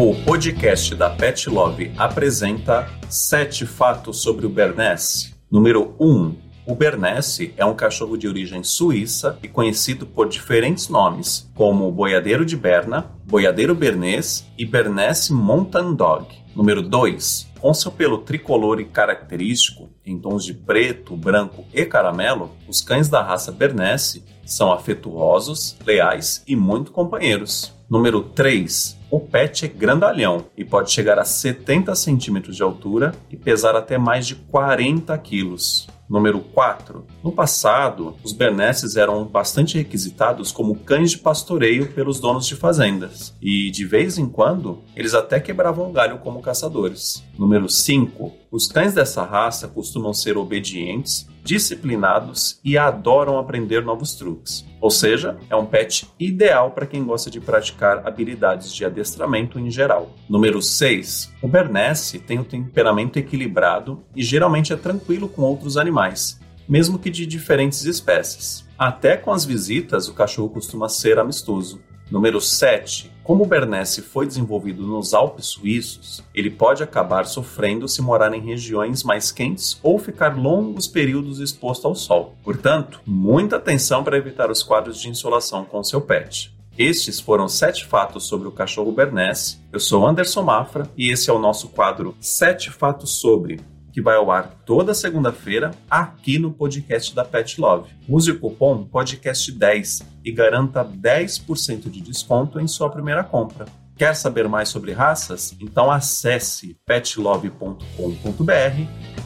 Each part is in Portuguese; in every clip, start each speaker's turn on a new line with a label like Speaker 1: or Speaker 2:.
Speaker 1: O podcast da Pet Love apresenta sete fatos sobre o Bernese. Número 1. Um, o Bernese é um cachorro de origem suíça e conhecido por diferentes nomes, como boiadeiro de Berna, boiadeiro bernês e Bernese Mountain Dog. Número 2. Com seu pelo tricolor e característico, em tons de preto, branco e caramelo, os cães da raça Bernese são afetuosos, leais e muito companheiros. Número 3. O pet é grandalhão e pode chegar a 70 centímetros de altura e pesar até mais de 40 quilos. Número 4. No passado, os bernesses eram bastante requisitados como cães de pastoreio pelos donos de fazendas, e de vez em quando eles até quebravam galho como caçadores. Número 5. Os cães dessa raça costumam ser obedientes, disciplinados e adoram aprender novos truques. Ou seja, é um pet ideal para quem gosta de praticar habilidades de adestramento em geral. Número 6. O Bernese tem um temperamento equilibrado e geralmente é tranquilo com outros animais, mesmo que de diferentes espécies. Até com as visitas, o cachorro costuma ser amistoso. Número 7. Como o Bernese foi desenvolvido nos Alpes suíços, ele pode acabar sofrendo se morar em regiões mais quentes ou ficar longos períodos exposto ao sol. Portanto, muita atenção para evitar os quadros de insolação com seu pet. Estes foram sete fatos sobre o cachorro Bernese. Eu sou Anderson Mafra e esse é o nosso quadro Sete Fatos sobre que vai ao ar toda segunda-feira aqui no podcast da Pet Love. Use o cupom podcast10 e garanta 10% de desconto em sua primeira compra. Quer saber mais sobre raças? Então acesse petlove.com.br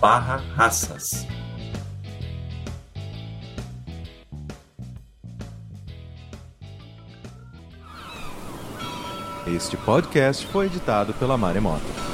Speaker 1: barra raças.
Speaker 2: Este podcast foi editado pela Maremoto.